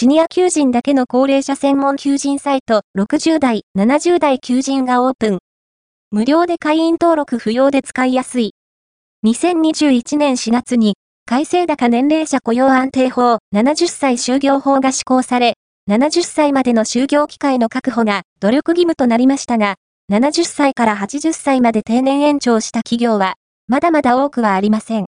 シニア求人だけの高齢者専門求人サイト60代、70代求人がオープン。無料で会員登録不要で使いやすい。2021年4月に、改正高年齢者雇用安定法70歳就業法が施行され、70歳までの就業機会の確保が努力義務となりましたが、70歳から80歳まで定年延長した企業は、まだまだ多くはありません。